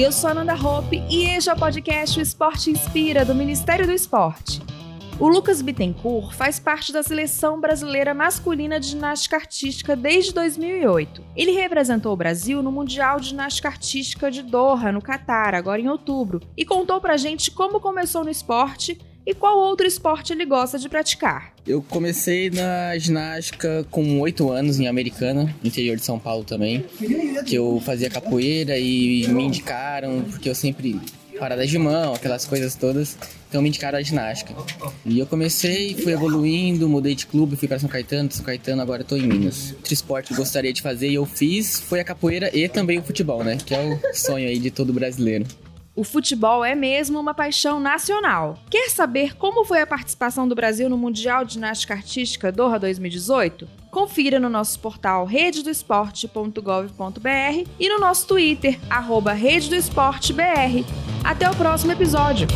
Eu sou a Nanda Hope e este é o podcast O Esporte Inspira, do Ministério do Esporte. O Lucas Bittencourt faz parte da seleção brasileira masculina de ginástica artística desde 2008. Ele representou o Brasil no Mundial de Ginástica Artística de Doha, no Catar, agora em outubro, e contou pra gente como começou no esporte e qual outro esporte ele gosta de praticar. Eu comecei na ginástica com 8 anos em Americana, interior de São Paulo também, que eu fazia capoeira e me indicaram, porque eu sempre paradas de mão, aquelas coisas todas. Então me indicaram a ginástica. E eu comecei, fui evoluindo, mudei de clube, fui para São Caetano, São Caetano, agora estou em Minas. Outro esporte que gostaria de fazer e eu fiz foi a capoeira e também o futebol, né? Que é o sonho aí de todo brasileiro. O futebol é mesmo uma paixão nacional. Quer saber como foi a participação do Brasil no Mundial de Ginástica Artística Doha 2018? Confira no nosso portal rededoesporte.gov.br e no nosso Twitter, arroba. Até o próximo episódio!